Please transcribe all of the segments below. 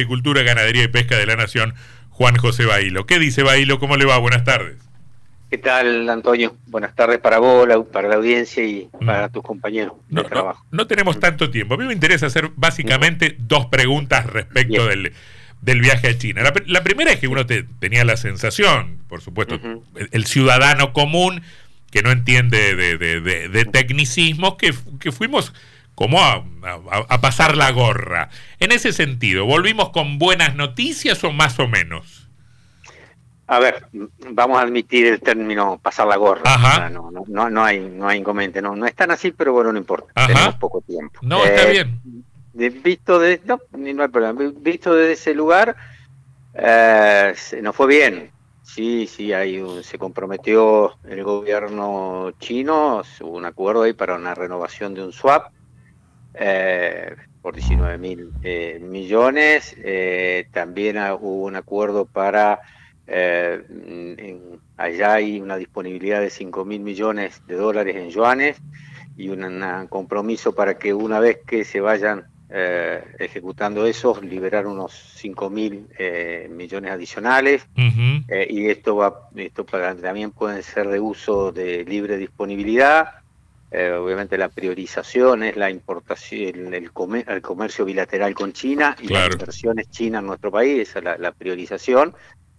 Agricultura, Ganadería y Pesca de la Nación, Juan José Bailo. ¿Qué dice Bailo? ¿Cómo le va? Buenas tardes. ¿Qué tal, Antonio? Buenas tardes para vos, para la audiencia y mm. para tus compañeros de trabajo. No, tenemos tanto tiempo. A mí me interesa hacer básicamente dos preguntas respecto del, viaje a China. La, primera es que uno tenía la sensación, por supuesto, el, ciudadano común que no entiende de, tecnicismos, que, que fuimos como a, pasar la gorra. En ese sentido, ¿volvimos con buenas noticias o más o menos? A ver, vamos a admitir el término pasar la gorra. no, no, no, hay, no hay inconveniente. No, no es tan así, pero bueno, no importa. Tenemos poco tiempo. No, está eh, bien. visto de, no, no hay problema. Visto desde ese lugar, eh, nos fue bien. Sí, sí, hay se comprometió el gobierno chino, hubo un acuerdo ahí para una renovación de un swap eh, por 19 mil eh, millones. Eh, también hubo un acuerdo para, allá hay una disponibilidad de 5 mil millones de dólares en yuanes y un compromiso para que una vez que se vayan ejecutando eso, liberar unos 5 mil millones adicionales. y esto, va, esto también puede ser de uso de libre disponibilidad. Eh, obviamente la priorización es la importación, el, comercio bilateral con China y las inversiones chinas en nuestro país, esa es la, priorización,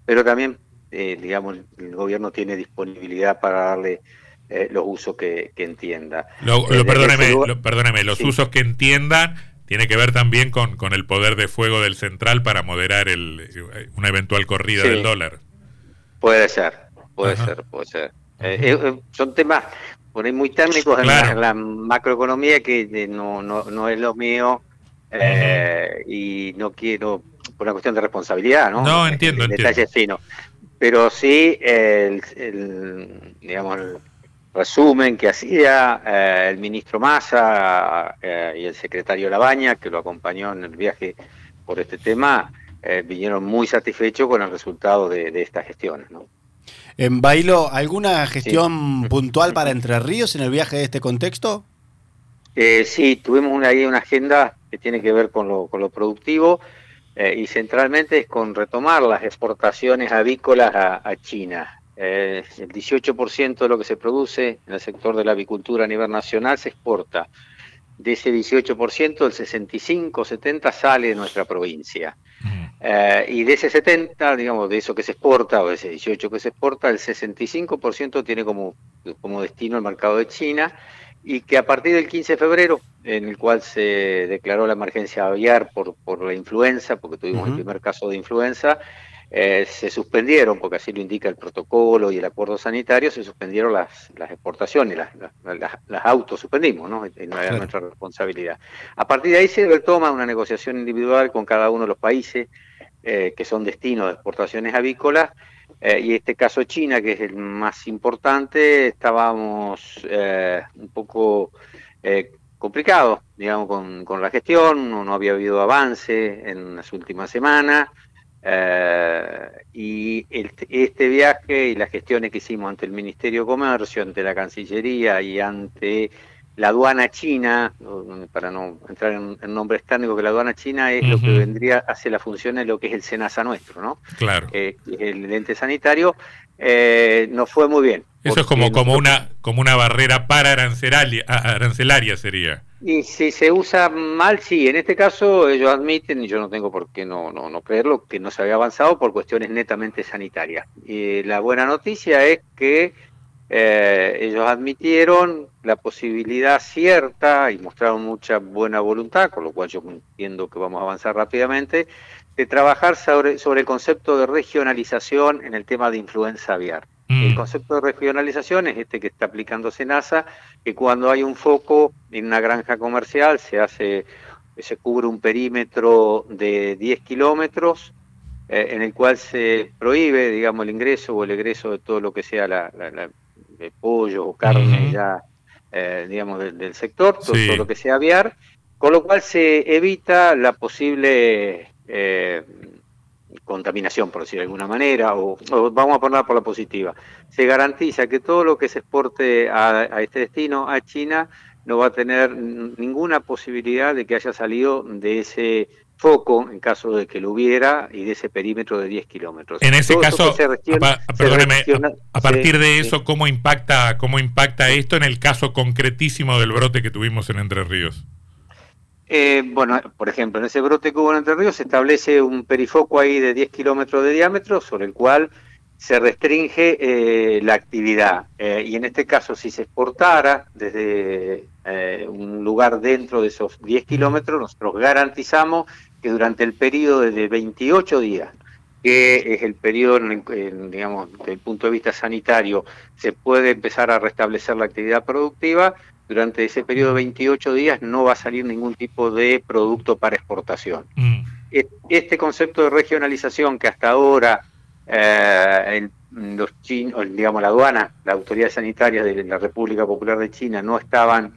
pero también, eh, digamos, el gobierno tiene disponibilidad para darle eh, los usos que, entienda. Lo, perdóneme, los usos que entiendan tiene que ver también con, con el poder de fuego del central para moderar el, una eventual corrida del dólar. Puede ser, puede ser, puede ser. son temas, por muy técnicos en, la, macroeconomía que no, no, no es lo mío eh, y no quiero, por una cuestión de responsabilidad, ¿no? No, entiendo, el, Detalle fino. Pero sí, el, digamos, el resumen que hacía eh, el ministro Massa eh, y el secretario Labaña, que lo acompañó en el viaje por este tema, vinieron muy satisfechos con el resultado de, de estas gestiones, ¿no? En Bailo, ¿alguna gestión puntual para Entre Ríos en el viaje de este contexto? Eh, sí, tuvimos una, ahí una agenda que tiene que ver con lo, con lo productivo eh, y centralmente es con retomar las exportaciones avícolas a, China. Eh, el 18% de lo que se produce en el sector de la avicultura a nivel nacional se exporta. De ese 18%, el 65-70 sale de nuestra provincia. Eh, y de ese 70, digamos, de eso que se exporta, o de ese 18 que se exporta, el 65% tiene como, como destino el mercado de China, y que a partir del 15 de febrero, en el cual se declaró la emergencia aviar por, por la influenza, porque tuvimos el primer caso de influenza, eh, se suspendieron, porque así lo indica el protocolo y el acuerdo sanitario, se suspendieron las, las exportaciones, las, las, las, autos suspendimos, ¿no? era nuestra responsabilidad. A partir de ahí se retoma una negociación individual con cada uno de los países eh, que son destinos de exportaciones avícolas, eh, y este caso China, que es el más importante, estábamos un poco complicados, digamos, con, con la gestión, no, no había habido avance en las últimas semanas, eh, y este viaje y las gestiones que hicimos ante el Ministerio de Comercio, ante la Cancillería y ante la aduana china, para no entrar en, nombres técnicos, que la aduana china es lo que vendría, hace la función de lo que es el SENASA nuestro, ¿no? Claro. Eh, el ente sanitario, eh, nos fue muy bien. Eso es como, como, una, como una barrera para arancelaria, arancelaria sería. Y si se usa mal, sí. En este caso ellos admiten, y yo no tengo por qué no, no, no creerlo, que no se había avanzado por cuestiones netamente sanitarias. Y la buena noticia es que eh, ellos admitieron la posibilidad cierta y mostraron mucha buena voluntad, con lo cual yo entiendo que vamos a avanzar rápidamente, de trabajar sobre, sobre el concepto de regionalización en el tema de influenza aviar. El mm. concepto de regionalización es este que está aplicando SENASA, que cuando hay un foco en una granja comercial se hace, se cubre un perímetro de 10 kilómetros, eh, en el cual se prohíbe, digamos, el ingreso o el egreso de todo lo que sea la, de pollo o carne ya, eh, digamos, del, sector, todo, lo que sea aviar, con lo cual se evita la posible eh, contaminación, por decir de alguna manera, o, vamos a poner por la positiva, se garantiza que todo lo que se exporte a, este destino, a China, no va a tener ninguna posibilidad de que haya salido de ese foco en caso de que lo hubiera y de ese perímetro de 10 kilómetros. En ese caso, a, partir de eso, ¿cómo impacta cómo impacta esto en el caso concretísimo del brote que tuvimos en Entre Ríos? Eh, bueno, por ejemplo, en ese brote que hubo en Entre Ríos se establece un perifoco ahí de 10 kilómetros de diámetro sobre el cual se restringe eh, la actividad. Eh, y en este caso, si se exportara desde un lugar dentro de esos 10 kilómetros, nosotros garantizamos que durante el periodo de 28 días, que es el periodo, en, digamos, desde el punto de vista sanitario, se puede empezar a restablecer la actividad productiva, durante ese periodo de 28 días no va a salir ningún tipo de producto para exportación. Mm. Este concepto de regionalización que hasta ahora eh, los chinos, digamos la aduana, las autoridades sanitarias de la República Popular de China no estaban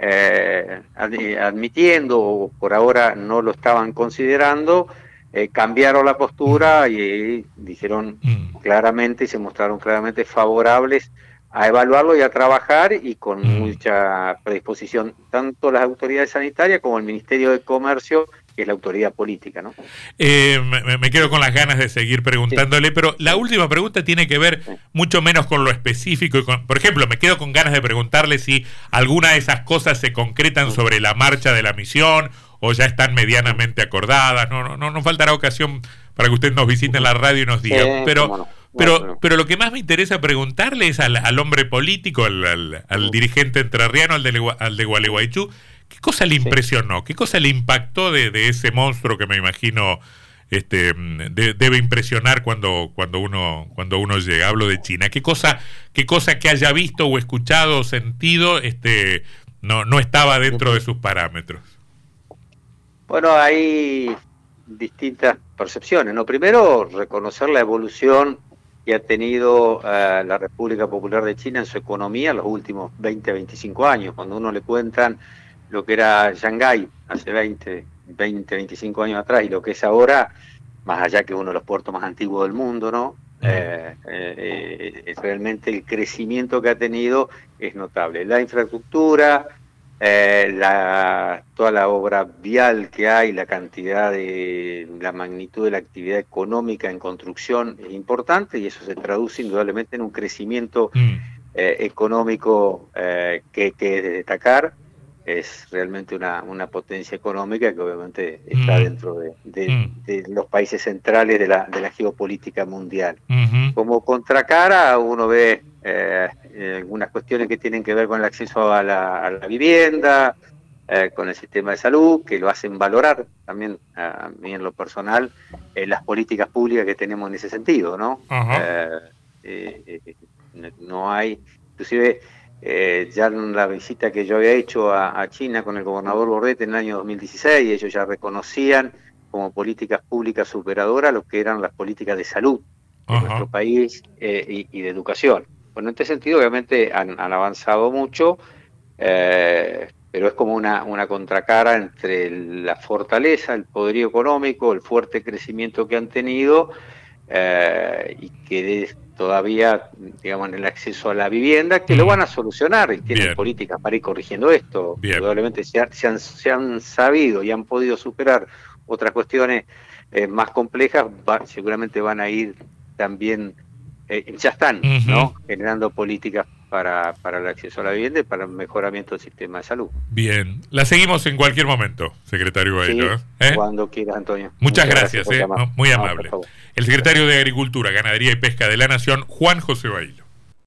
eh, admitiendo o por ahora no lo estaban considerando, eh, cambiaron la postura y, dijeron mm. claramente y se mostraron claramente favorables a evaluarlo y a trabajar y con mm. mucha predisposición tanto las autoridades sanitarias como el Ministerio de Comercio que es la autoridad política, ¿no? Eh, me, quedo con las ganas de seguir preguntándole, pero la última pregunta tiene que ver mucho menos con lo específico. Y con, por ejemplo, me quedo con ganas de preguntarle si alguna de esas cosas se concretan sobre la marcha de la misión o ya están medianamente acordadas. No, no, no, faltará ocasión para que usted nos visite en la radio y nos diga. pero, pero, pero lo que más me interesa preguntarle es al, hombre político, al, dirigente entrerriano, al de, al de Gualeguaychú, ¿qué cosa le impresionó? ¿Qué cosa le impactó de, ese monstruo que me imagino este, debe impresionar cuando, cuando, uno, cuando uno llega? Hablo de China. ¿Qué cosa, qué cosa que haya visto o escuchado o sentido este, no, no estaba dentro de sus parámetros? Bueno, hay distintas percepciones. ¿no? Primero, reconocer la evolución que ha tenido eh, la República Popular de China en su economía en los últimos 20, 25 años. Cuando uno le cuentan lo que era Shanghái hace 20, 20, 25 años atrás y lo que es ahora, más allá que uno de los puertos más antiguos del mundo, ¿no? Eh, eh, realmente el crecimiento que ha tenido es notable. La infraestructura, eh, la, toda la obra vial que hay, la cantidad de, la magnitud de la actividad económica en construcción es importante y eso se traduce indudablemente en un crecimiento mm. eh, económico eh, que, que de destacar. Es realmente una, una potencia económica que obviamente está mm. dentro de, mm. de, los países centrales de la, de la geopolítica mundial. Como contracara, uno ve eh, eh, algunas cuestiones que tienen que ver con el acceso a la, vivienda, eh, con el sistema de salud, que lo hacen valorar también a mí en lo personal las políticas públicas que tenemos en ese sentido, ¿no? no hay, inclusive ya en la visita que yo había hecho a, China con el gobernador Borrete en el año 2016, ellos ya reconocían como políticas públicas superadoras lo que eran las políticas de salud de nuestro país y de educación. Bueno, en este sentido obviamente han, avanzado mucho, eh, pero es como una, una contracara entre la fortaleza, el poderío económico, el fuerte crecimiento que han tenido eh, y que todavía, digamos, en el acceso a la vivienda, que lo van a solucionar y tienen políticas para ir corrigiendo esto. Probablemente se, han, se han sabido y han podido superar otras cuestiones eh, más complejas, seguramente van a ir también eh, ya están ¿no? generando políticas para, para el acceso a la vivienda y para el mejoramiento del sistema de salud. Bien, la seguimos en cualquier momento, secretario Bailo. ¿eh? ¿Eh? Cuando quieras, Antonio. Muchas, gracias, muy amable. el secretario de Agricultura, Ganadería y Pesca de la Nación, Juan José Bailo.